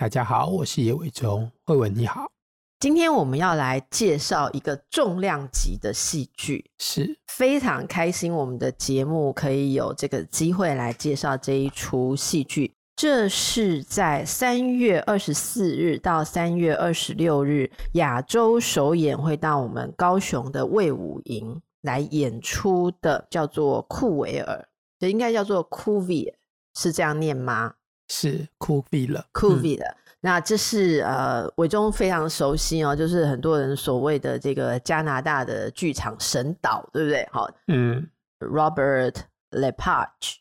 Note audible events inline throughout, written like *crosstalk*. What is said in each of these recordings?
大家好，我是叶伟忠，慧文你好。今天我们要来介绍一个重量级的戏剧，是非常开心，我们的节目可以有这个机会来介绍这一出戏剧。这是在三月二十四日到三月二十六日亚洲首演，会到我们高雄的魏武营来演出的，叫做库维尔，就应该叫做库维尔。是这样念吗？是库比了，库比了。那这是呃，伟忠非常熟悉哦，就是很多人所谓的这个加拿大的剧场神导，对不对？好，嗯，Robert Lepage，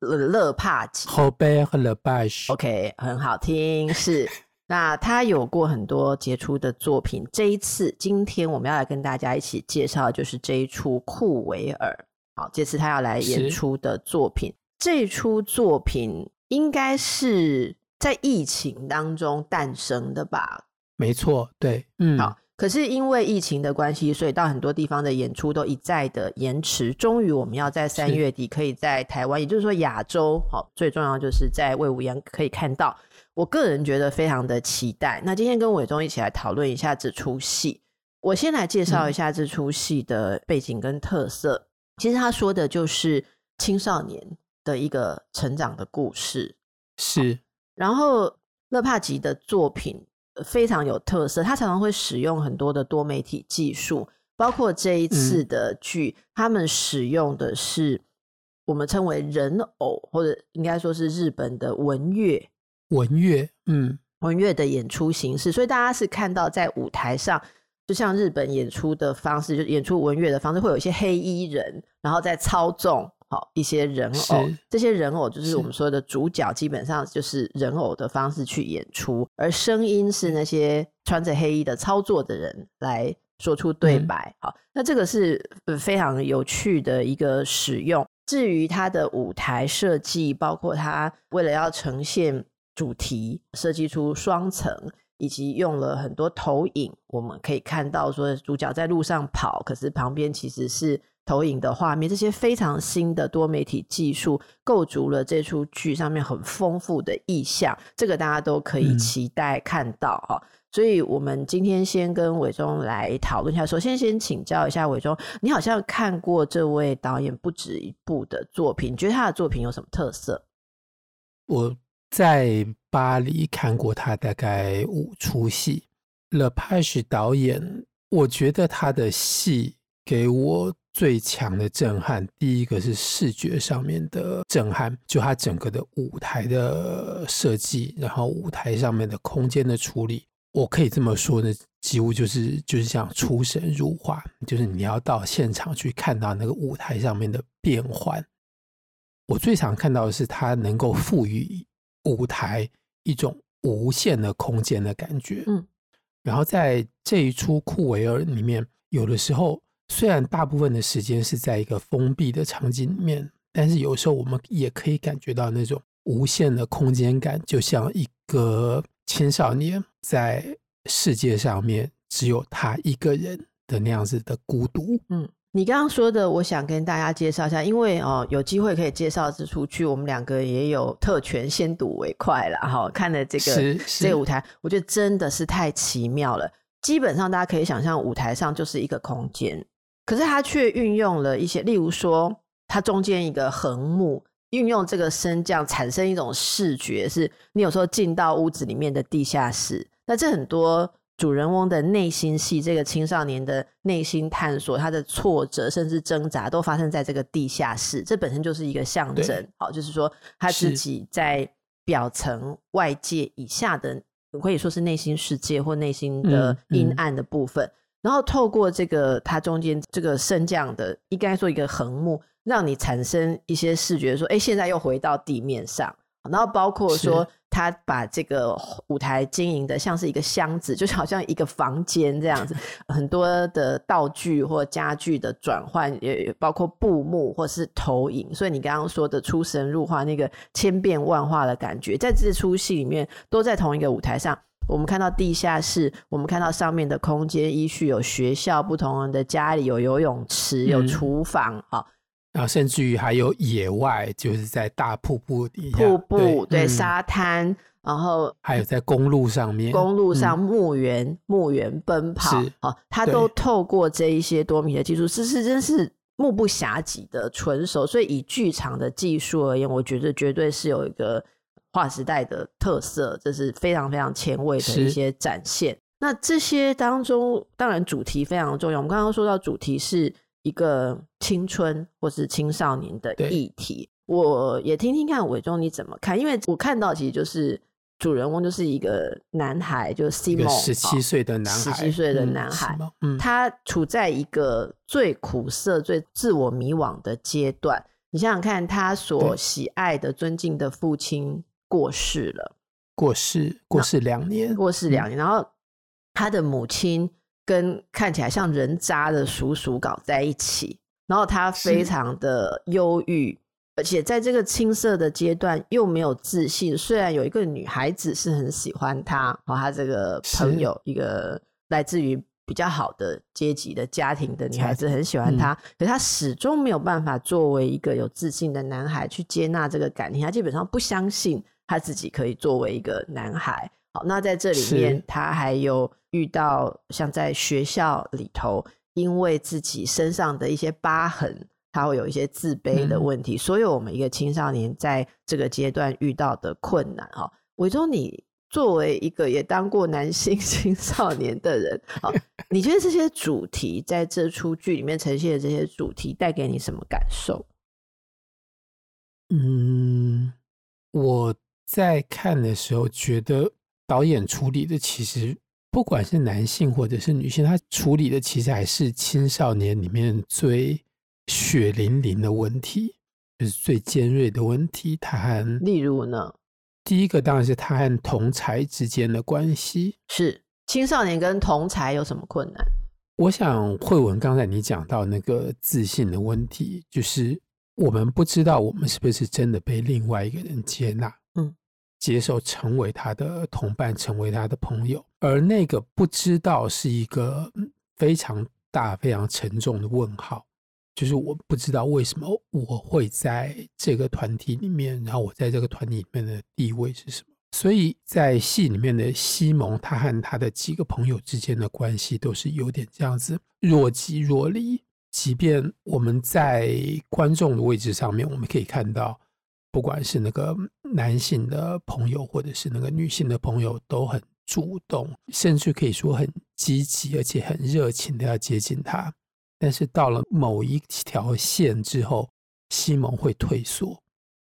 勒勒帕吉，Robert Lepage。OK，很好听。是，那他有过很多杰出的作品。这一次，今天我们要来跟大家一起介绍的就是这一出库维尔。好，这次他要来演出的作品。这出作品应该是在疫情当中诞生的吧？没错，对，嗯，好。可是因为疫情的关系，所以到很多地方的演出都一再的延迟。终于，我们要在三月底可以在台湾，也就是说亚洲，好，最重要就是在魏武营可以看到。我个人觉得非常的期待。那今天跟伟忠一起来讨论一下这出戏。我先来介绍一下这出戏的背景跟特色。嗯、其实他说的就是青少年。的一个成长的故事。是，然后勒帕吉的作品非常有特色，他常常会使用很多的多媒体技术，包括这一次的剧，嗯、他们使用的是我们称为人偶，或者应该说是日本的文乐，文乐，嗯，文乐的演出形式，所以大家是看到在舞台上，就像日本演出的方式，就演出文乐的方式，会有一些黑衣人，然后在操纵。好，一些人偶，这些人偶就是我们说的主角，基本上就是人偶的方式去演出，而声音是那些穿着黑衣的操作的人来说出对白。好，那这个是非常有趣的一个使用。至于它的舞台设计，包括它为了要呈现主题，设计出双层，以及用了很多投影，我们可以看到说主角在路上跑，可是旁边其实是。投影的画面，这些非常新的多媒体技术构筑了这出剧上面很丰富的意象，这个大家都可以期待看到哈。嗯、所以，我们今天先跟伟忠来讨论一下。首先，先请教一下伟忠，你好像看过这位导演不止一部的作品，你觉得他的作品有什么特色？我在巴黎看过他大概五出戏。Lepage 导演，我觉得他的戏给我。最强的震撼，第一个是视觉上面的震撼，就它整个的舞台的设计，然后舞台上面的空间的处理，我可以这么说呢，几乎就是就是像出神入化，就是你要到现场去看到那个舞台上面的变换。我最常看到的是它能够赋予舞台一种无限的空间的感觉。嗯，然后在这一出库维尔里面，有的时候。虽然大部分的时间是在一个封闭的场景里面，但是有时候我们也可以感觉到那种无限的空间感，就像一个青少年在世界上面只有他一个人的那样子的孤独。嗯，你刚刚说的，我想跟大家介绍一下，因为哦有机会可以介绍这出去，我们两个也有特权先睹为快了哈。看了这个这个舞台，我觉得真的是太奇妙了。基本上大家可以想象，舞台上就是一个空间。可是他却运用了一些，例如说，它中间一个横木，运用这个升降产生一种视觉，是你有时候进到屋子里面的地下室。那这很多主人翁的内心戏，这个青少年的内心探索，他的挫折甚至挣扎，都发生在这个地下室。这本身就是一个象征，好，就是说他自己在表层外界以下的，可以说是内心世界或内心的阴暗的部分。嗯嗯然后透过这个它中间这个升降的，应该说一个横幕，让你产生一些视觉，说，哎，现在又回到地面上。然后包括说他把这个舞台经营的像是一个箱子，就好像一个房间这样子，*laughs* 很多的道具或家具的转换，也包括布幕或是投影。所以你刚刚说的出神入化那个千变万化的感觉，在这出戏里面都在同一个舞台上。我们看到地下室，我们看到上面的空间依序有学校，不同人的家里有游泳池，有厨房，啊、嗯。然后甚至于还有野外，就是在大瀑布底下，瀑布对，沙滩，然后还有在公路上面，公路上墓园墓园奔跑，好，他都透过这一些多米的技术，这是真是目不暇给的纯熟。所以以剧场的技术而言，我觉得绝对是有一个划时代的特色，这是非常非常前卫的一些展现。那这些当中，当然主题非常重要。我们刚刚说到主题是。一个青春或是青少年的议题，我也听听看伟忠你怎么看？因为我看到其实就是主人公就是一个男孩，就是 Simon 十七岁的男孩，十七岁的男孩，嗯，他处在一个最苦涩、最自我迷惘的阶段。你想想看，他所喜爱的、尊敬的父亲过世了，过世，过世两年，过世两年，然后他的母亲。跟看起来像人渣的叔叔搞在一起，然后他非常的忧郁，而且在这个青涩的阶段又没有自信。虽然有一个女孩子是很喜欢他，和他这个朋友，一个来自于比较好的阶级的家庭的女孩子很喜欢他，嗯、可他始终没有办法作为一个有自信的男孩去接纳这个感情。他基本上不相信他自己可以作为一个男孩。好，那在这里面他还有。遇到像在学校里头，因为自己身上的一些疤痕，他会有一些自卑的问题。嗯、所有我们一个青少年在这个阶段遇到的困难，哈，伟忠，你作为一个也当过男性 *laughs* 青少年的人，好，你觉得这些主题在这出剧里面呈现的这些主题带给你什么感受？嗯，我在看的时候觉得导演处理的其实。不管是男性或者是女性，他处理的其实还是青少年里面最血淋淋的问题，就是最尖锐的问题。他和例如呢，第一个当然是他和同才之间的关系。是青少年跟同才有什么困难？我想慧文刚才你讲到那个自信的问题，就是我们不知道我们是不是真的被另外一个人接纳。接受成为他的同伴，成为他的朋友，而那个不知道是一个非常大、非常沉重的问号，就是我不知道为什么我会在这个团体里面，然后我在这个团体里面的地位是什么？所以在戏里面的西蒙，他和他的几个朋友之间的关系都是有点这样子若即若离。即便我们在观众的位置上面，我们可以看到。不管是那个男性的朋友，或者是那个女性的朋友，都很主动，甚至可以说很积极，而且很热情的要接近他。但是到了某一条线之后，西蒙会退缩，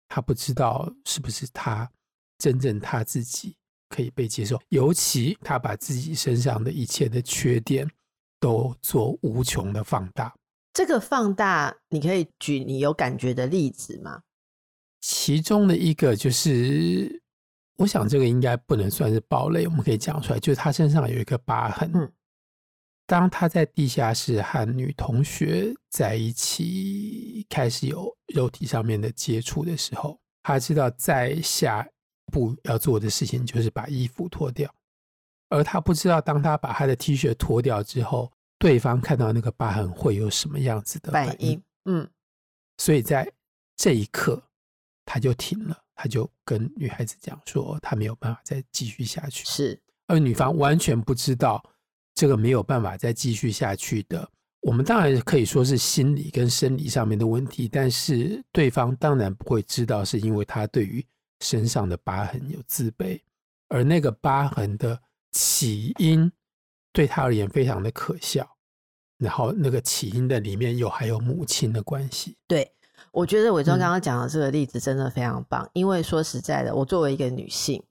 他不知道是不是他真正他自己可以被接受，尤其他把自己身上的一切的缺点都做无穷的放大。这个放大，你可以举你有感觉的例子吗？其中的一个就是，我想这个应该不能算是暴雷，我们可以讲出来，就是他身上有一个疤痕。嗯，当他在地下室和女同学在一起开始有肉体上面的接触的时候，他知道在下一步要做的事情就是把衣服脱掉，而他不知道当他把他的 T 恤脱掉之后，对方看到那个疤痕会有什么样子的反应。嗯，所以在这一刻。他就停了，他就跟女孩子讲说，他没有办法再继续下去。是，而女方完全不知道这个没有办法再继续下去的。我们当然可以说是心理跟生理上面的问题，但是对方当然不会知道，是因为他对于身上的疤痕有自卑，而那个疤痕的起因对他而言非常的可笑。然后那个起因的里面又还有母亲的关系。对。我觉得伟忠刚刚讲的这个例子真的非常棒，嗯，因为说实在的，我作为一个女性，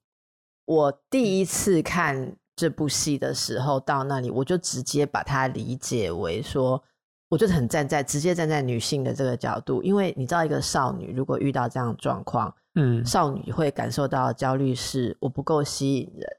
我第一次看这部戏的时候，到那里我就直接把它理解为说，我就是很站在直接站在女性的这个角度，因为你知道，一个少女如果遇到这样的状况，嗯，少女会感受到焦虑，是我不够吸引人，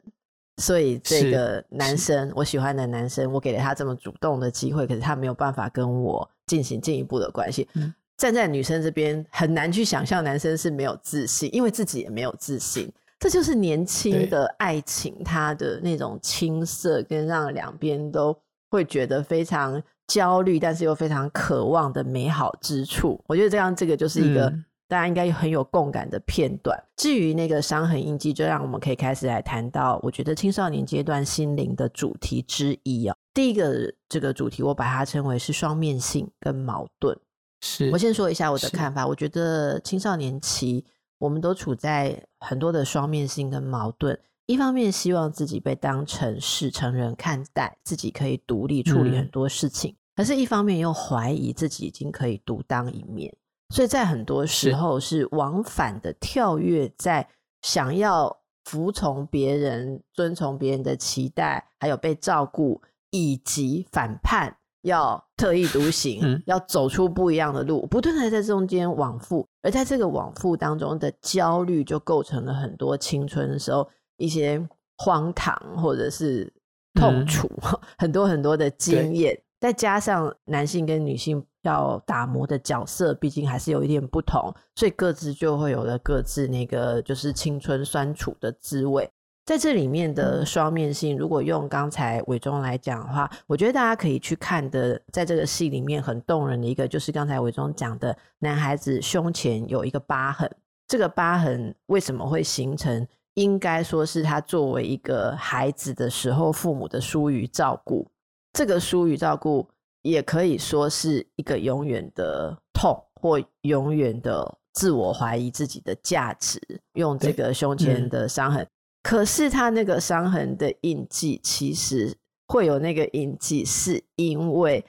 所以这个男。生我喜欢的男生，我给了他这么主动的机会，可是他没有办法跟我进行进一步的关系。嗯，站在女生这边，很难去想象男生是没有自信，因为自己也没有自信。这就是年轻的爱情，它的那种青涩，跟让两边都会觉得非常焦虑，但是又非常渴望的美好之处。我觉得这样，这个就是一个大家应该很有共感的片段。嗯、至于那个伤痕印记，就让我们可以开始来谈到，我觉得青少年阶段心灵的主题之一啊。第一个这个主题，我把它称为是双面性跟矛盾。是我先说一下我的看法，我觉得青少年期。我们都处在很多的双面性跟矛盾，一方面希望自己被当成是成人看待，自己可以独立处理很多事情，嗯、可是一方面又怀疑自己已经可以独当一面，所以在很多时候是往返的跳跃，在想要服从别人、遵从别人的期待，还有被照顾，以及反叛。要特立独行，嗯、要走出不一样的路，不断的在中间往复，而在这个往复当中的焦虑，就构成了很多青春的时候一些荒唐或者是痛楚，嗯、*laughs* 很多很多的经验，再加上男性跟女性要打磨的角色，毕竟还是有一点不同，所以各自就会有了各自那个就是青春酸楚的滋味。在这里面的双面性，如果用刚才伟忠来讲的话，我觉得大家可以去看的，在这个戏里面很动人的一个，就是刚才伟忠讲的，男孩子胸前有一个疤痕。这个疤痕为什么会形成？应该说是他作为一个孩子的时候，父母的疏于照顾。这个疏于照顾，也可以说是一个永远的痛，或永远的自我怀疑自己的价值。用这个胸前的伤痕。可是他那个伤痕的印记，其实会有那个印记，是因为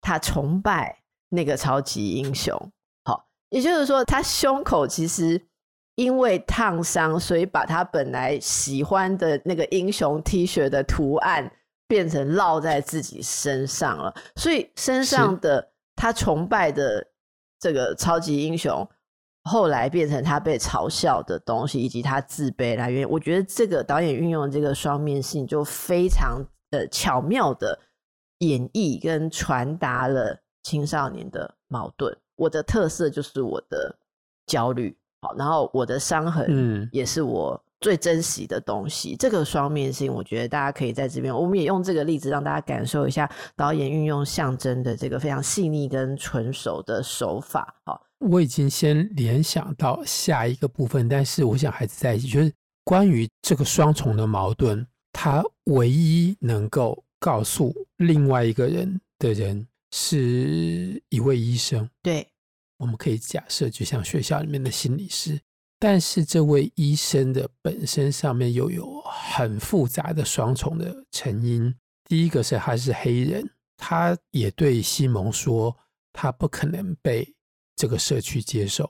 他崇拜那个超级英雄。好，也就是说，他胸口其实因为烫伤，所以把他本来喜欢的那个英雄 T 恤的图案变成烙在自己身上了。所以身上的他崇拜的这个超级英雄。后来变成他被嘲笑的东西，以及他自卑来源。我觉得这个导演运用这个双面性，就非常的巧妙的演绎跟传达了青少年的矛盾。我的特色就是我的焦虑，好，然后我的伤痕，也是我最珍惜的东西。嗯、这个双面性，我觉得大家可以在这边，我们也用这个例子让大家感受一下导演运用象征的这个非常细腻跟纯熟的手法，好。我已经先联想到下一个部分，但是我想还是在一起，就是关于这个双重的矛盾，他唯一能够告诉另外一个人的人是一位医生。对，我们可以假设，就像学校里面的心理师，但是这位医生的本身上面又有很复杂的双重的成因。第一个是他是黑人，他也对西蒙说，他不可能被。这个社区接受，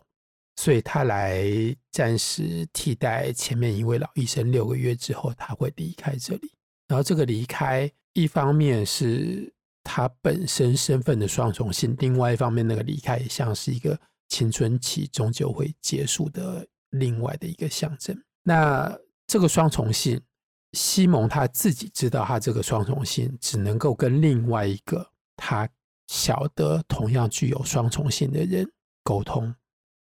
所以他来暂时替代前面一位老医生。六个月之后，他会离开这里。然后这个离开，一方面是他本身身份的双重性，另外一方面，那个离开也像是一个青春期终究会结束的另外的一个象征。那这个双重性，西蒙他自己知道，他这个双重性只能够跟另外一个他。晓得同样具有双重性的人沟通，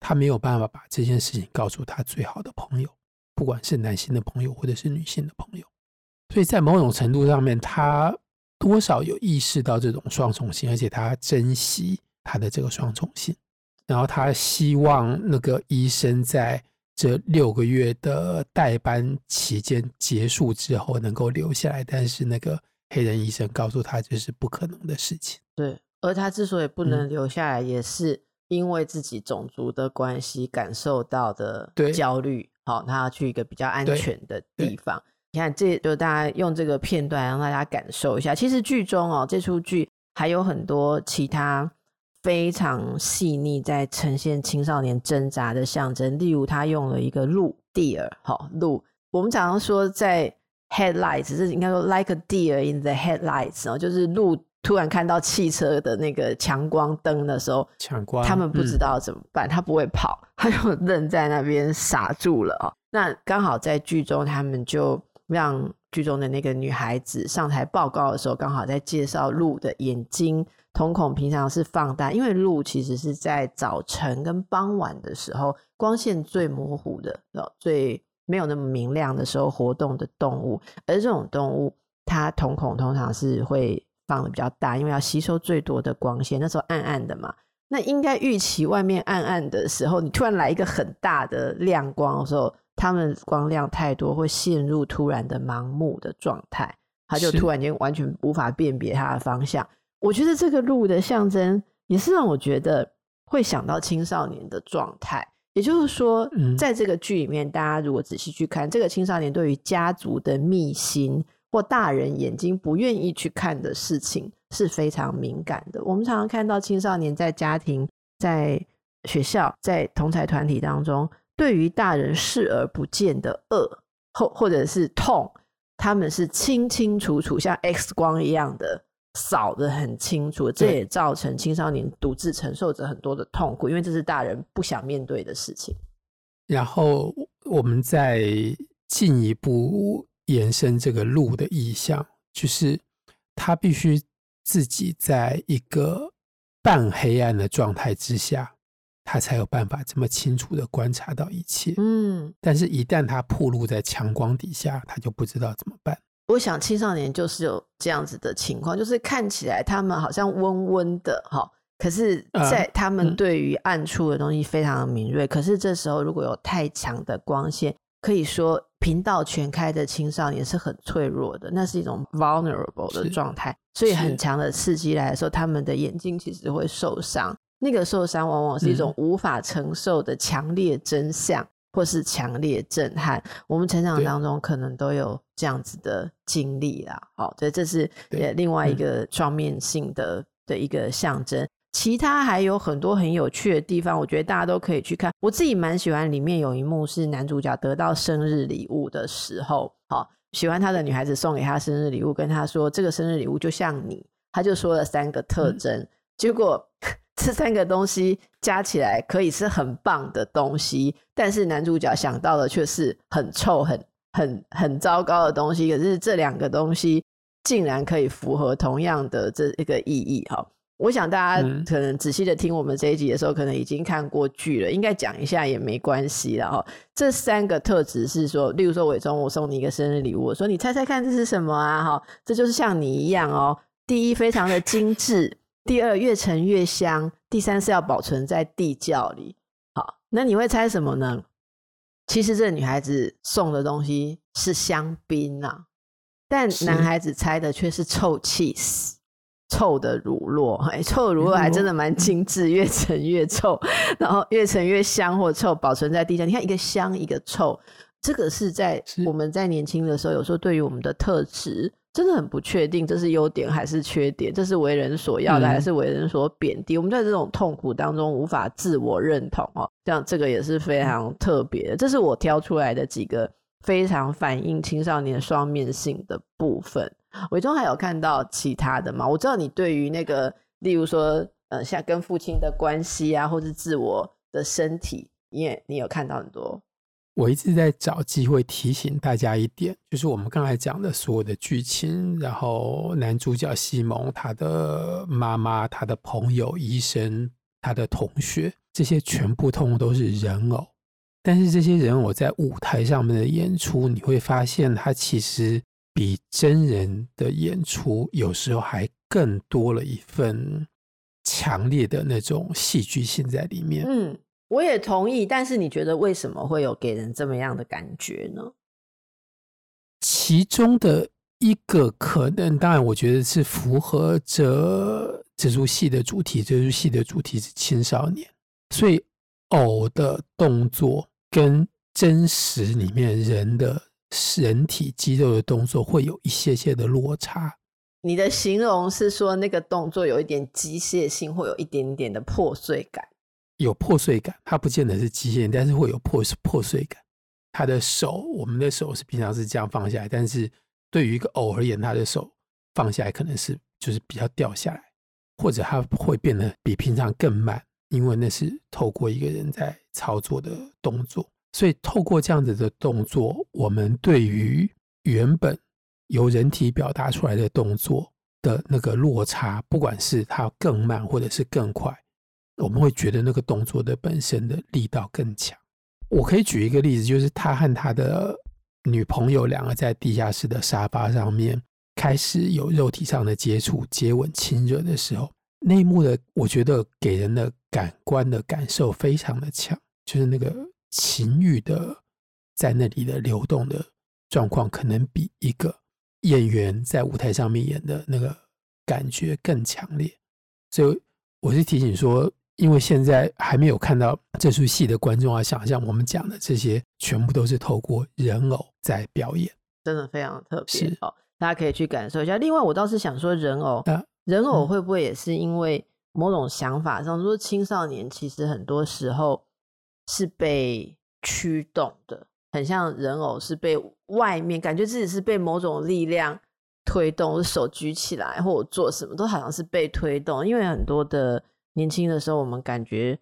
他没有办法把这件事情告诉他最好的朋友，不管是男性的朋友或者是女性的朋友。所以在某种程度上面，他多少有意识到这种双重性，而且他珍惜他的这个双重性。然后他希望那个医生在这六个月的代班期间结束之后能够留下来，但是那个黑人医生告诉他这是不可能的事情。对。而他之所以不能留下来，也是因为自己种族的关系感受到的焦虑。好，他要去一个比较安全的地方。你看，这就大家用这个片段让大家感受一下。其实剧中哦，这出剧还有很多其他非常细腻在呈现青少年挣扎的象征。例如，他用了一个鹿 deer，好鹿。我们常常说在 headlights，这是应该说 like a deer in the headlights 哦，就是鹿。突然看到汽车的那个强光灯的时候，强光，他们不知道怎么办，嗯、他不会跑，*laughs* 他就愣在那边傻住了哦。那刚好在剧中，他们就让剧中的那个女孩子上台报告的时候，刚好在介绍鹿的眼睛瞳孔平常是放大，因为鹿其实是在早晨跟傍晚的时候光线最模糊的、最没有那么明亮的时候活动的动物，而这种动物它瞳孔通常是会放的比较大，因为要吸收最多的光线。那时候暗暗的嘛，那应该预期外面暗暗的时候，你突然来一个很大的亮光的时候。他们光亮太多，会陷入突然的盲目的状态，他就突然间完全无法辨别他的方向。我觉得这个路的象征也是让我觉得会想到青少年的状态。也就是说，在这个剧里面，大家如果仔细去看，这个青少年对于家族的秘辛或大人眼睛不愿意去看的事情是非常敏感的。我们常常看到青少年在家庭、在学校、在同侪团体当中。对于大人视而不见的恶或或者是痛，他们是清清楚楚，像 X 光一样的扫得很清楚。这也造成青少年独自承受着很多的痛苦，因为这是大人不想面对的事情。然后我们再进一步延伸这个路的意象，就是他必须自己在一个半黑暗的状态之下。他才有办法这么清楚的观察到一切。嗯，但是，一旦他暴露在强光底下，他就不知道怎么办。我想青少年就是有这样子的情况，就是看起来他们好像温温的哈，可是，在他们对于暗处的东西非常的敏锐。可是这时候如果有太强的光线，可以说频道全开的青少年是很脆弱的，那是一种 vulnerable 的状态。所以很强的刺激来的时候，他们的眼睛其实会受伤。那个受伤往往是一种无法承受的强烈真相，嗯、或是强烈震撼。我们成长当中可能都有这样子的经历啦。好，所以这是另外一个双面性的的一个象征。其他还有很多很有趣的地方，我觉得大家都可以去看。我自己蛮喜欢里面有一幕是男主角得到生日礼物的时候，好，喜欢他的女孩子送给他生日礼物，跟他说这个生日礼物就像你，他就说了三个特征，嗯、结果。*laughs* 这三个东西加起来可以是很棒的东西，但是男主角想到的却是很臭、很很很糟糕的东西。可是这两个东西竟然可以符合同样的这一个意义。哈，我想大家可能仔细的听我们这一集的时候，可能已经看过剧了，应该讲一下也没关系了。哈，这三个特质是说，例如说伟忠，我送你一个生日礼物，我说你猜猜看这是什么啊？哈，这就是像你一样哦。第一，非常的精致。第二，越沉越香。第三是要保存在地窖里。好，那你会猜什么呢？其实这女孩子送的东西是香槟啊，但男孩子猜的却是臭气死，臭的乳酪。*laughs* 哎，臭的乳酪还真的蛮精致，越陈越臭，*laughs* 然后越陈越香或臭，保存在地下。你看，一个香，一个臭，这个是在我们在年轻的时候，有时候对于我们的特质。真的很不确定，这是优点还是缺点？这是为人所要的，还是为人所贬低？嗯、我们在这种痛苦当中无法自我认同哦，这样这个也是非常特别的。这是我挑出来的几个非常反映青少年双面性的部分。伟忠还有看到其他的吗？我知道你对于那个，例如说，呃，像跟父亲的关系啊，或是自我的身体，你也你有看到很多。我一直在找机会提醒大家一点，就是我们刚才讲的所有的剧情，然后男主角西蒙，他的妈妈、他的朋友、医生、他的同学，这些全部通通都是人偶。但是这些人偶在舞台上面的演出，你会发现，他其实比真人的演出有时候还更多了一份强烈的那种戏剧性在里面。嗯。我也同意，但是你觉得为什么会有给人这么样的感觉呢？其中的一个可能，当然，我觉得是符合这这出戏的主题。这出戏的主题是青少年，所以偶的动作跟真实里面人的人体肌肉的动作会有一些些的落差。你的形容是说那个动作有一点机械性，会有一点点的破碎感。有破碎感，它不见得是机械，但是会有破破碎感。他的手，我们的手是平常是这样放下来，但是对于一个偶而言，他的手放下来可能是就是比较掉下来，或者他会变得比平常更慢，因为那是透过一个人在操作的动作。所以透过这样子的动作，我们对于原本由人体表达出来的动作的那个落差，不管是它更慢或者是更快，我们会觉得那个动作的本身的力道更强。我可以举一个例子，就是他和他的女朋友两个在地下室的沙发上面开始有肉体上的接触、接吻、亲热的时候，那一幕的我觉得给人的感官的感受非常的强，就是那个。情欲的在那里的流动的状况，可能比一个演员在舞台上面演的那个感觉更强烈。所以我是提醒说，因为现在还没有看到这出戏的观众啊，想象我们讲的这些全部都是透过人偶在表演，真的非常特别。哦，大家可以去感受一下。另外，我倒是想说，人偶，啊、人偶会不会也是因为某种想法上，说青少年其实很多时候。是被驱动的，很像人偶是被外面感觉自己是被某种力量推动，手举起来或者做什么都好像是被推动。因为很多的年轻的时候，我们感觉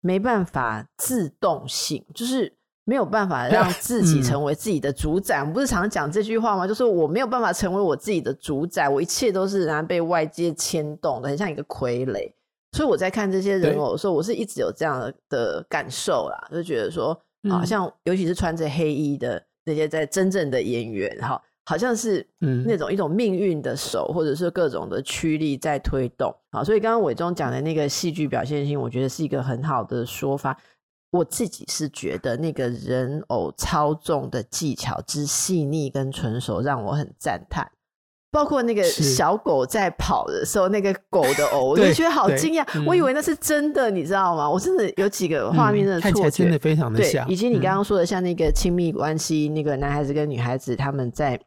没办法自动性，就是没有办法让 *laughs* 自己成为自己的主宰。我们不是常讲这句话吗？就是我没有办法成为我自己的主宰，我一切都是然后被外界牵动的，很像一个傀儡。所以我在看这些人偶的时候，我是一直有这样的感受啦，就觉得说，好像尤其是穿着黑衣的那些在真正的演员，哈，好像是那种一种命运的手，或者是各种的驱力在推动。啊，所以刚刚伟忠讲的那个戏剧表现性，我觉得是一个很好的说法。我自己是觉得那个人偶操纵的技巧之细腻跟纯熟，让我很赞叹。包括那个小狗在跑的时候，那个狗的偶，*laughs* 我就觉得好惊讶，嗯。我以为那是真的，你知道吗？我真的有几个画面真的错真的非常的像。以及你刚刚说的，像那个亲密关系，嗯，那个男孩子跟女孩子他们在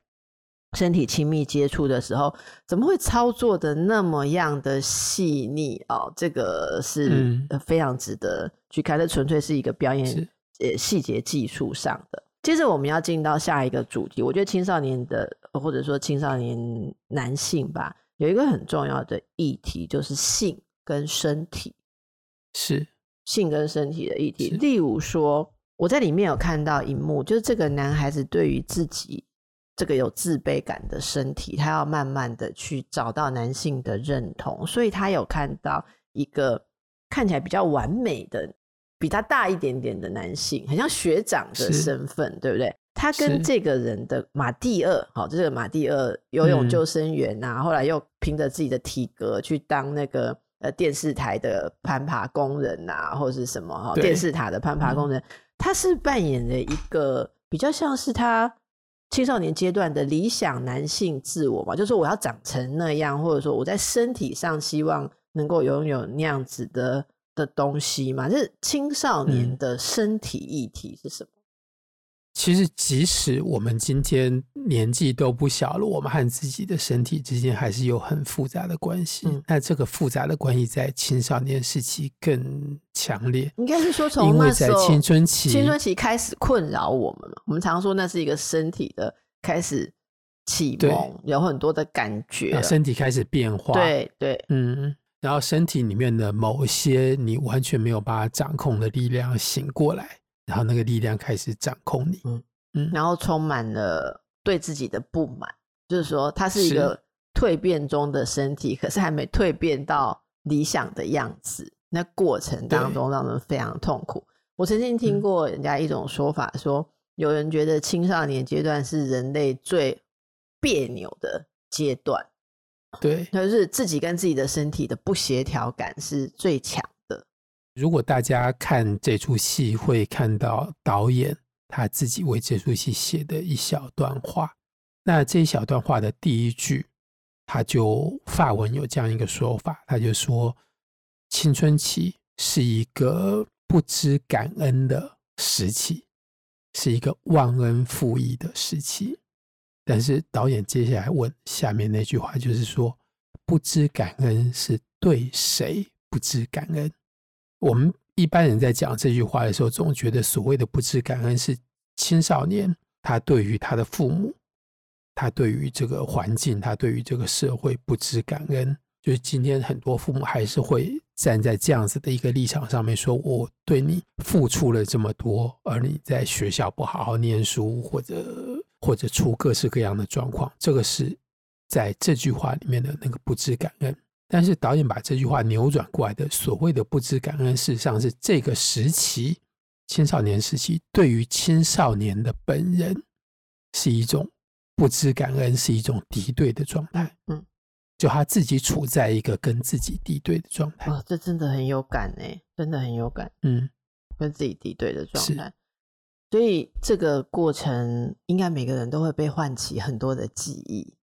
身体亲密接触的时候，怎么会操作的那么样的细腻哦，这个是非常值得去看，这纯粹是一个表演呃细节技术上的。接着我们要进到下一个主题，我觉得青少年的或者说青少年男性吧，有一个很重要的议题，就是性跟身体，是性跟身体的议题。例如说，我在里面有看到一幕，就是这个男孩子对于自己这个有自卑感的身体，他要慢慢的去找到男性的认同，所以他有看到一个看起来比较完美的。比他大一点点的男性，很像学长的身份，对不对？他跟这个人的马蒂二，好，这个马蒂二游泳救生员呐、啊嗯，后来又凭着自己的体格去当那个呃电视台的攀爬工人呐、啊，或是什么哈电视塔的攀爬工人，他是扮演了一个比较像是他青少年阶段的理想男性自我嘛，就是说我要长成那样，或者说我在身体上希望能够拥有那样子的。的东西嘛，就是青少年的身体议题是什么？嗯，其实，即使我们今天年纪都不小了，我们和自己的身体之间还是有很复杂的关系。嗯，那这个复杂的关系在青少年时期更强烈。应该是说，从那时候青春期，青春期开始困扰我们嘛。我们常说那是一个身体的开始启蒙，有很多的感觉，身体开始变化。对对，嗯。然后身体里面的某些你完全没有办法掌控的力量醒过来，然后那个力量开始掌控你，嗯嗯，然后充满了对自己的不满，就是说它是一个蜕变中的身体，可是还没蜕变到理想的样子，那过程当中让人非常痛苦。我曾经听过人家一种说法说，说、嗯、有人觉得青少年阶段是人类最别扭的阶段。对，就是自己跟自己的身体的不协调感是最强的。如果大家看这出戏，会看到导演他自己为这出戏写的一小段话。那这一小段话的第一句，他就发文有这样一个说法，他就说：青春期是一个不知感恩的时期，是一个忘恩负义的时期。但是导演接下来问下面那句话，就是说，不知感恩是对谁不知感恩？我们一般人在讲这句话的时候，总觉得所谓的不知感恩是青少年他对于他的父母他对于这个环境，他对于这个社会不知感恩。就是今天很多父母还是会站在这样子的一个立场上面说：“我对你付出了这么多，而你在学校不好好念书，或者或者出各式各样的状况。”这个是在这句话里面的那个不知感恩。但是导演把这句话扭转过来的所谓的不知感恩，事实上是这个时期青少年时期对于青少年的本人是一种不知感恩，是一种敌对的状态。嗯。就他自己处在一个跟自己敌对的状态，哇，这真的很有感哎，真的很有感，嗯，跟自己敌对的状态，所以这个过程应该每个人都会被唤起很多的记忆。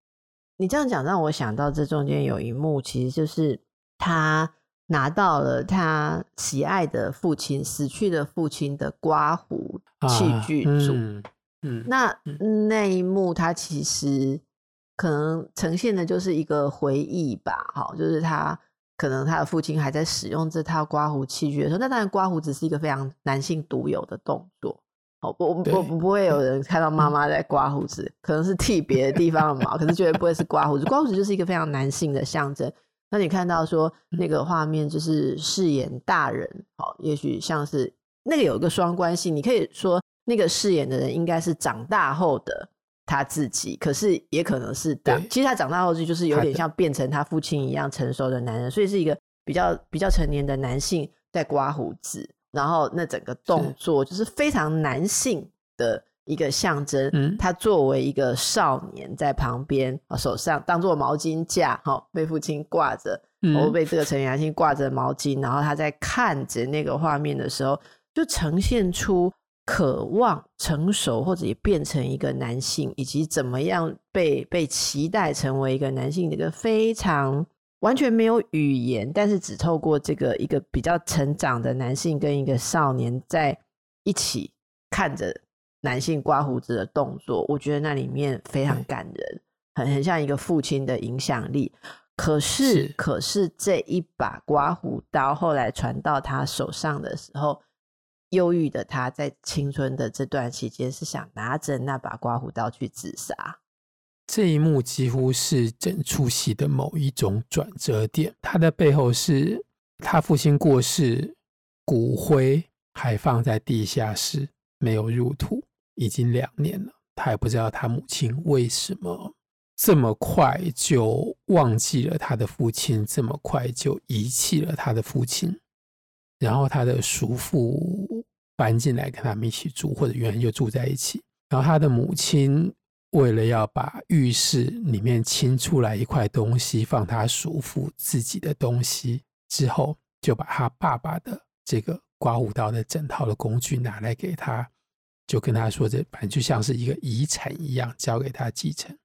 你这样讲让我想到，这中间有一幕，其实就是他拿到了他喜爱的父亲死去的父亲的刮胡器具组，啊，嗯，嗯，那那一幕他其实。可能呈现的就是一个回忆吧，好，就是他可能他的父亲还在使用这套刮胡器具的时候，那当然刮胡只是一个非常男性独有的动作，哦，我我不不会有人看到妈妈在刮胡子，可能是剃别的地方的毛，可是绝对不会是刮胡子，刮胡子就是一个非常男性的象征。那你看到说那个画面就是饰演大人，好，也许像是那个有一个双关系，你可以说那个饰演的人应该是长大后的。他自己，可是也可能是的。其实他长大后就是有点像变成他父亲一样成熟的男人，所以是一个比较比较成年的男性在刮胡子，然后那整个动作就是非常男性的一个象征。嗯，他作为一个少年在旁边，手上当做毛巾架，哈，被父亲挂着，或被这个成年男性挂着毛巾，然后他在看着那个画面的时候，就呈现出。渴望成熟，或者也变成一个男性，以及怎么样被被期待成为一个男性，的一个非常完全没有语言，但是只透过这个一个比较成长的男性跟一个少年在一起看着男性刮胡子的动作，我觉得那里面非常感人，很很像一个父亲的影响力。可是，是可是这一把刮胡刀后来传到他手上的时候。忧郁的他在青春的这段期间是想拿着那把刮胡刀去自杀。这一幕几乎是整出戏的某一种转折点。他的背后是他父亲过世，骨灰还放在地下室，没有入土，已经两年了。他也不知道他母亲为什么这么快就忘记了他的父亲，这么快就遗弃了他的父亲。然后他的叔父搬进来跟他们一起住，或者原来就住在一起。然后他的母亲为了要把浴室里面清出来一块东西放他叔父自己的东西之后，就把他爸爸的这个刮胡刀的整套的工具拿来给他，就跟他说，这反正就像是一个遗产一样交给他继承。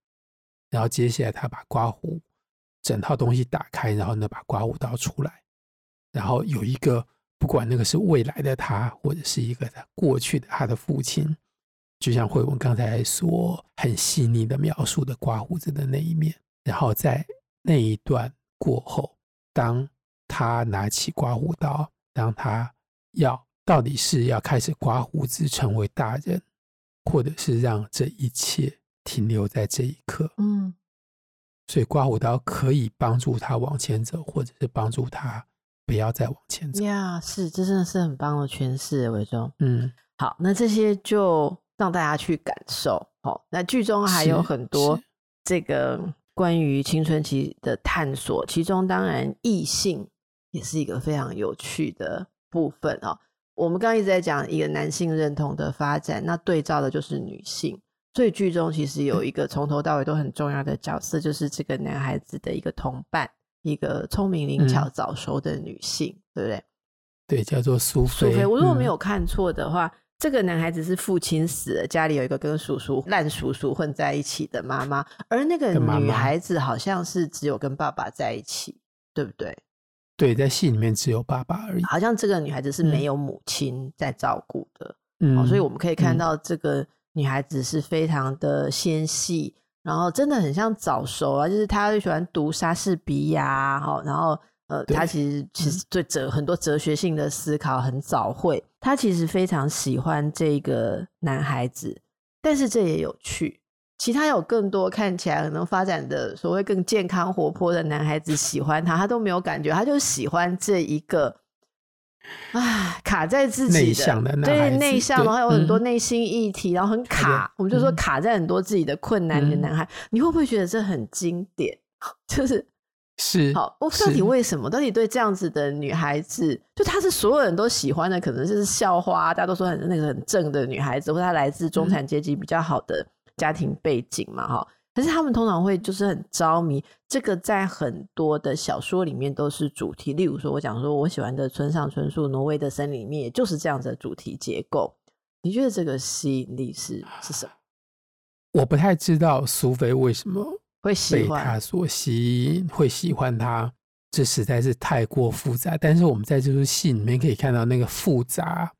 然后接下来他把刮胡整套东西打开，然后呢把刮胡刀出来，然后有一个。不管那个是未来的他，或者是一个他过去的他的父亲，就像慧文刚才所，很细腻的描述的刮胡子的那一面。然后在那一段过后，当他拿起刮胡刀，当他要到底是要开始刮胡子成为大人，或者是让这一切停留在这一刻，嗯，所以刮胡刀可以帮助他往前走，或者是帮助他。不要再往前走呀！Yeah, 是，这真的是很棒的诠释，伟忠。嗯，好，那这些就让大家去感受。好，那剧中还有很多这个关于青春期的探索，其中当然异性也是一个非常有趣的部分哦。我们刚刚一直在讲一个男性认同的发展，那对照的就是女性。所以剧中其实有一个从头到尾都很重要的角色，就是这个男孩子的一个同伴。一个聪明灵巧、早熟的女性，嗯、对不对？对，叫做苏菲。苏菲，我如果没有看错的话，嗯、这个男孩子是父亲死了，家里有一个跟叔叔烂叔叔混在一起的妈妈，而那个女孩子好像是只有跟爸爸在一起，对不对？对，在戏里面只有爸爸而已。好像这个女孩子是没有母亲在照顾的，嗯、哦，所以我们可以看到这个女孩子是非常的纤细。然后真的很像早熟啊，就是她就喜欢读莎士比亚，哈，然后呃，他其实其实对哲很多哲学性的思考很早会，他其实非常喜欢这个男孩子，但是这也有趣，其他有更多看起来可能发展的所谓更健康活泼的男孩子喜欢他，他都没有感觉，他就喜欢这一个。啊，卡在自己的，的对内向，然后有很多内心议题，嗯、然后很卡，我们就说卡在很多自己的困难的男孩，嗯、你会不会觉得这很经典？*laughs* 就是是好，我到底为什么？到底对这样子的女孩子，就她是所有人都喜欢的，可能就是校花，大家都说很那个很正的女孩子，或她来自中产阶级比较好的家庭背景嘛，哈、嗯。可是他们通常会就是很着迷，这个在很多的小说里面都是主题。例如说，我讲说我喜欢的村上春树《挪威的森林》里面，也就是这样子的主题结构。你觉得这个吸引力是是什么？我不太知道苏菲为什么会喜被他所吸引，会喜欢他，这实在是太过复杂。但是我们在这出戏里面可以看到那个复杂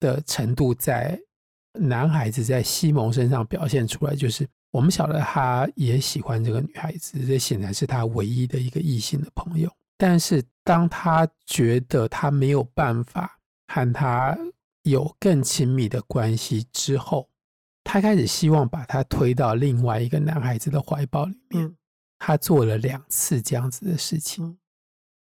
的程度，在男孩子在西蒙身上表现出来，就是。我们晓得他也喜欢这个女孩子，这显然是他唯一的一个异性的朋友。但是当他觉得他没有办法和他有更亲密的关系之后，他开始希望把他推到另外一个男孩子的怀抱里面。他做了两次这样子的事情，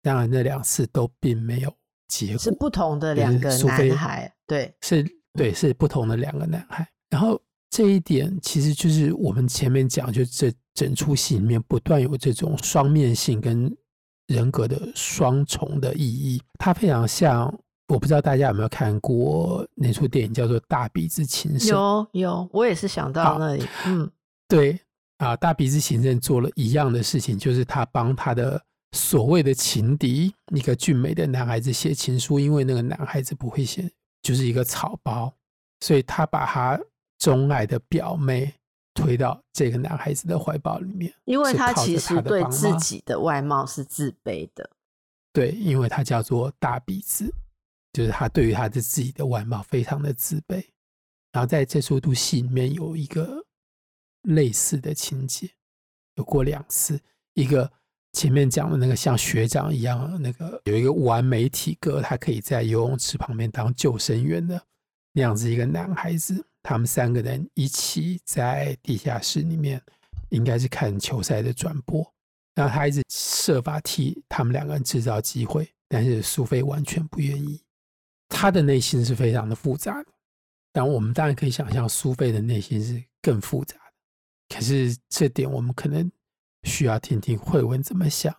当然那两次都并没有结果，是不同的两个男孩，对，是，对，是不同的两个男孩，然后。这一点其实就是我们前面讲，就这整出戏里面不断有这种双面性跟人格的双重的意义。它非常像，我不知道大家有没有看过那出电影叫做《大鼻子情圣》。有有，我也是想到那里。嗯，对啊，《大鼻子情圣》做了一样的事情，就是他帮他的所谓的情敌，一个俊美的男孩子写情书，因为那个男孩子不会写，就是一个草包，所以他把他。钟爱的表妹推到这个男孩子的怀抱里面，因为他其实对自己的外貌是自卑的。对，因为他叫做大鼻子，就是他对于他的自己的外貌非常的自卑。然后在这出部戏里面有一个类似的情节，有过两次。一个前面讲的那个像学长一样那个有一个完美体格，他可以在游泳池旁边当救生员的那样子一个男孩子。他们三个人一起在地下室里面，应该是看球赛的转播。然后他一直设法替他们两个人制造机会，但是苏菲完全不愿意。他的内心是非常的复杂的，但我们当然可以想象苏菲的内心是更复杂的。可是这点我们可能需要听听慧文怎么想。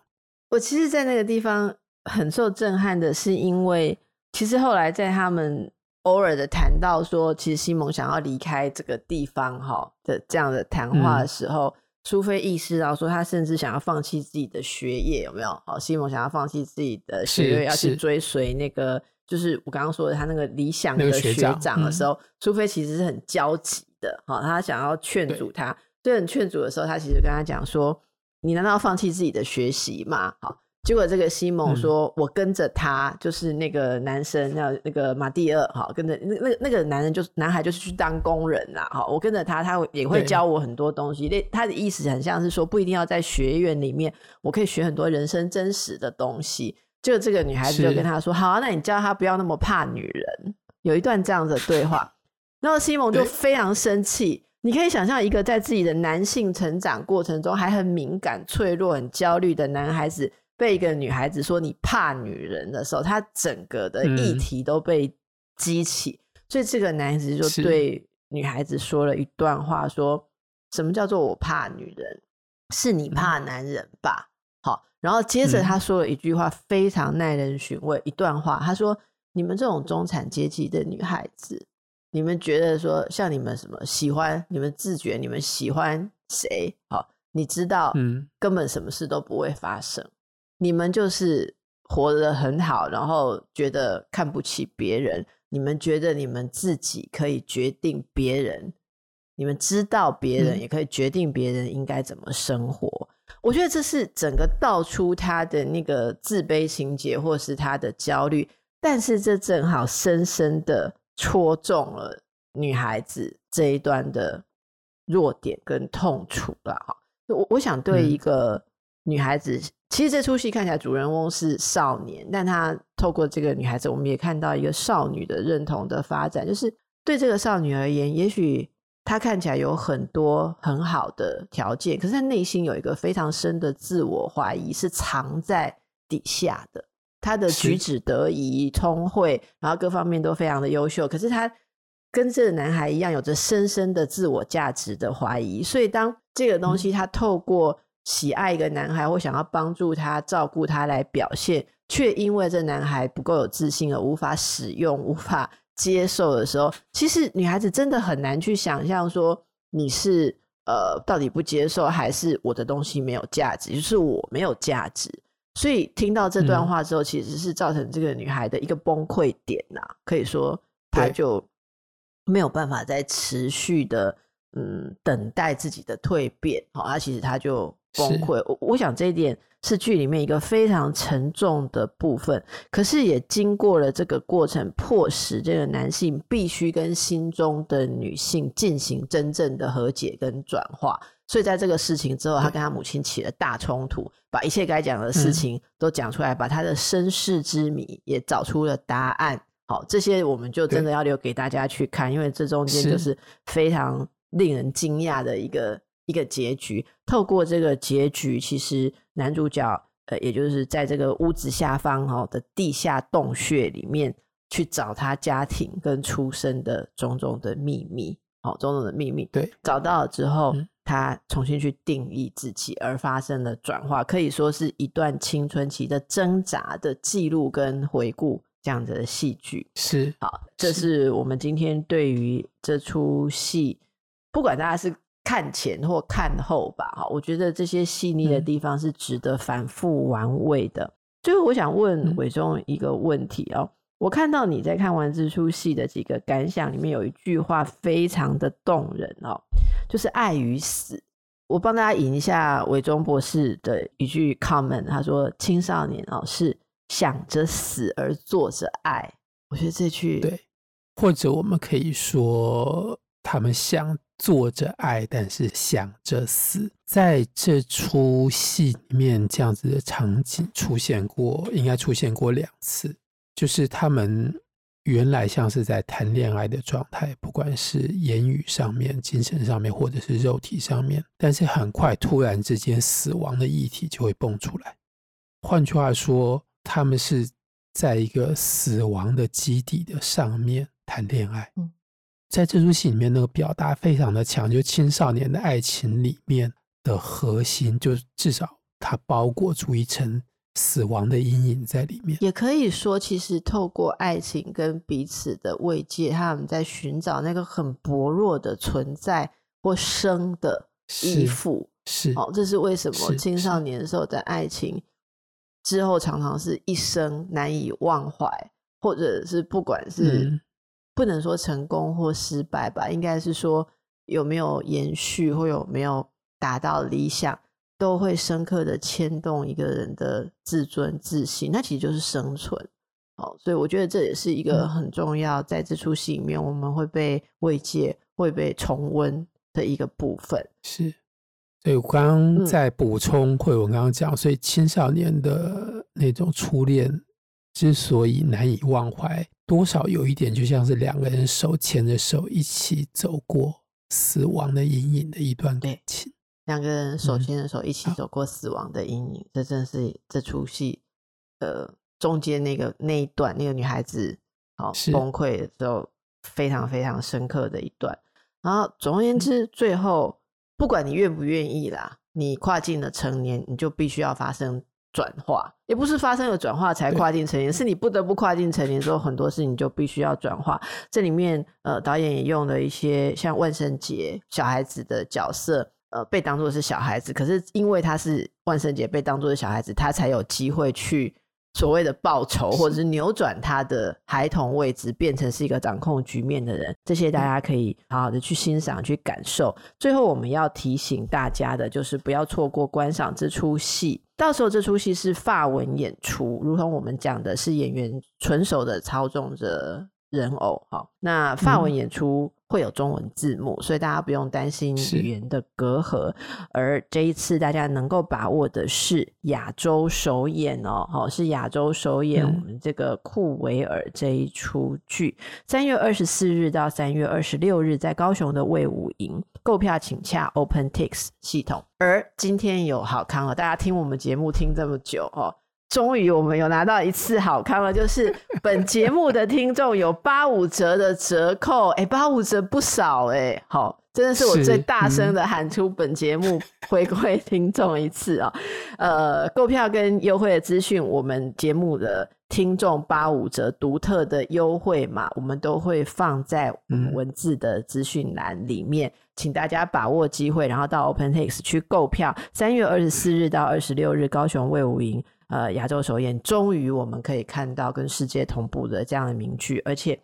我其实，在那个地方很受震撼的是，因为其实后来在他们。偶尔的谈到说，其实西蒙想要离开这个地方哈的这样的谈话的时候，苏菲意识到说，他甚至想要放弃自己的学业，有没有？好，西蒙想要放弃自己的学业，要去追随那个，就是我刚刚说的他那个理想的学长的时候，苏菲其实是很焦急的，好，他想要劝阻他，对，很劝阻的时候，他其实跟他讲说，你难道要放弃自己的学习吗？好。结果这个西蒙说：“嗯、我跟着他，就是那个男生，那那个马蒂尔，哈，跟着那那那个男人，就是男孩，就是去当工人啦，哈，我跟着他，他也会教我很多东西。那他的意思很像是说，不一定要在学院里面，我可以学很多人生真实的东西。就这个女孩子就跟他说：‘好啊，那你叫他不要那么怕女人。’有一段这样子的对话，然后西蒙就非常生气。你可以想象一个在自己的男性成长过程中还很敏感、脆弱、很焦虑的男孩子。”被一个女孩子说你怕女人的时候，他整个的议题都被激起，嗯、所以这个男孩子就对女孩子说了一段话说：说什么叫做我怕女人？是你怕男人吧？然后接着他说了一句话，非常耐人寻味。一段话，他说：你们这种中产阶级的女孩子，你们觉得说像你们什么喜欢？你们自觉你们喜欢谁？好，你知道，嗯，根本什么事都不会发生。你们就是活得很好，然后觉得看不起别人。你们觉得你们自己可以决定别人，你们知道别人也可以决定别人应该怎么生活。嗯、我觉得这是整个道出他的那个自卑情结，或是他的焦虑。但是这正好深深的戳中了女孩子这一端的弱点跟痛楚了。哈，我我想对一个女孩子。其实这出戏看起来主人翁是少年，但他透过这个女孩子，我们也看到一个少女的认同的发展。就是对这个少女而言，也许他看起来有很多很好的条件，可是他内心有一个非常深的自我怀疑，是藏在底下的。他的举止得宜、聪慧，然后各方面都非常的优秀，可是他跟这个男孩一样，有着深深的自我价值的怀疑。所以，当这个东西他透过喜爱一个男孩，或想要帮助他、照顾他来表现，却因为这男孩不够有自信而无法使用、无法接受的时候，其实女孩子真的很难去想象说你是呃到底不接受，还是我的东西没有价值，就是我没有价值。所以听到这段话之后，其实是造成这个女孩的一个崩溃点呐、啊，可以说她就没有办法再持续的嗯等待自己的蜕变，好，她其实她就。崩溃，我我想这一点是剧里面一个非常沉重的部分，可是也经过了这个过程，迫使这个男性必须跟心中的女性进行真正的和解跟转化。所以在这个事情之后，他跟他母亲起了大冲突，把一切该讲的事情都讲出来，把他的身世之谜也找出了答案。好，这些我们就真的要留给大家去看，因为这中间就是非常令人惊讶的一个。一个结局，透过这个结局，其实男主角呃，也就是在这个屋子下方哈的地下洞穴里面去找他家庭跟出生的种种的秘密，好，种种的秘密。对，找到了之后，嗯，他重新去定义自己，而发生了转化，可以说是一段青春期的挣扎的记录跟回顾这样子的戏剧。是，好，这是我们今天对于这出戏，不管大家是。看前或看后吧，哈，我觉得这些细腻的地方是值得反复玩味的。最后，我想问伟忠一个问题哦，我看到你在看完这出戏的几个感想里面有一句话非常的动人哦，就是爱与死。我帮大家引一下伟忠博士的一句 comment，他说：“青少年哦是想着死而做着爱。”我觉得这句对，或者我们可以说他们想。做着爱，但是想着死，在这出戏里面，这样子的场景出现过，应该出现过两次。就是他们原来像是在谈恋爱的状态，不管是言语上面、精神上面，或者是肉体上面，但是很快突然之间，死亡的议题就会蹦出来。换句话说，他们是在一个死亡的基地的上面谈恋爱。嗯在这出戏里面，那个表达非常的强，就青少年的爱情里面的核心，就至少它包裹住一层死亡的阴影在里面。也可以说，其实透过爱情跟彼此的慰藉，他们在寻找那个很薄弱的存在或生的依附。是，哦，这是为什么青少年的时候的爱情之后常常是一生难以忘怀，或者是不管是、嗯。不能说成功或失败吧，应该是说有没有延续或有没有达到理想，都会深刻的牵动一个人的自尊自信。那其实就是生存。好，所以我觉得这也是一个很重要，在这出戏里面我们会被慰藉、会被重温的一个部分。是，所以我刚刚在补充慧文刚刚讲，所以青少年的那种初恋之所以难以忘怀。多少有一点，就像是两个人手牵着手一起走过死亡的阴影的一段感情。两个人手牵着手一起走过死亡的阴影，嗯、这真是这出戏呃中间那个那一段，那个女孩子好崩溃的时候，非常非常深刻的一段。然后总而言之，嗯、最后不管你愿不愿意啦，你跨进了成年，你就必须要发生。转化也不是发生了转化才跨进成年，是你不得不跨进成年之后，很多事情就必须要转化。这里面呃，导演也用了一些像万圣节小孩子的角色，呃，被当做是小孩子，可是因为他是万圣节被当做是小孩子，他才有机会去。所谓的报仇，或者是扭转他的孩童位置，变成是一个掌控局面的人，这些大家可以好好的去欣赏、去感受。最后，我们要提醒大家的就是，不要错过观赏这出戏。到时候，这出戏是法文演出，如同我们讲的，是演员纯熟的操纵着人偶。哈，那法文演出会有中文字幕，嗯、所以大家不用担心语言的隔阂。而这一次大家能够把握的是亚洲首演哦，好，是亚洲首演我们这个库维尔这一出剧，三、嗯、月二十四日到三月二十六日在高雄的卫武营，购票请洽 OpenTix 系统。而今天有好康哦，大家听我们节目听这么久哦。终于，我们有拿到一次好康了，就是 *laughs* 本节目的听众有八五折的折扣，哎、欸，八五折不少哎、欸，好，真的是我最大声的喊出本节目回馈听众一次啊、喔，*laughs* 呃，购票跟优惠的资讯，我们节目的听众八五折独特的优惠码，我们都会放在文字的资讯栏里面，请大家把握机会，然后到 OpenTix 去购票，三月二十四日到二十六日，高雄魏武营。呃，亚洲首演，终于我们可以看到跟世界同步的这样的名剧，而且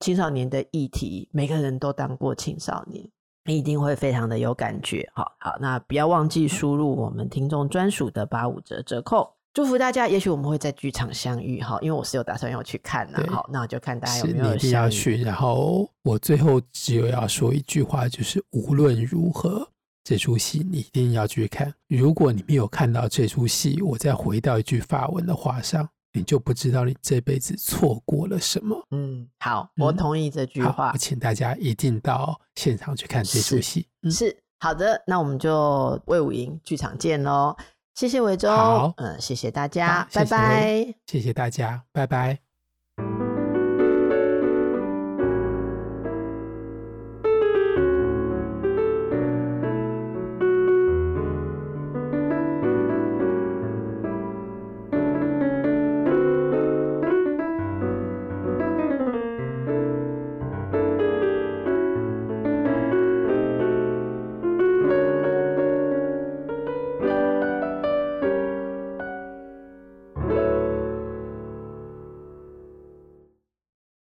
青少年的议题，每个人都当过青少年，你一定会非常的有感觉。好好，那不要忘记输入我们听众专属的八五折折扣，祝福大家。也许我们会在剧场相遇，哈，因为我是有打算要去看的。好，那我就看大家有没有一定要去。然后我最后只有要说一句话，就是无论如何。这出戏你一定要去看。如果你没有看到这出戏，我再回到一句法文的话上，你就不知道你这辈子错过了什么。嗯，好，我同意这句话。嗯、请大家一定到现场去看这出戏。是，嗯、是好的，那我们就魏武营剧场见喽。谢谢伟忠，嗯，谢谢大家，拜拜。谢谢大家，拜拜。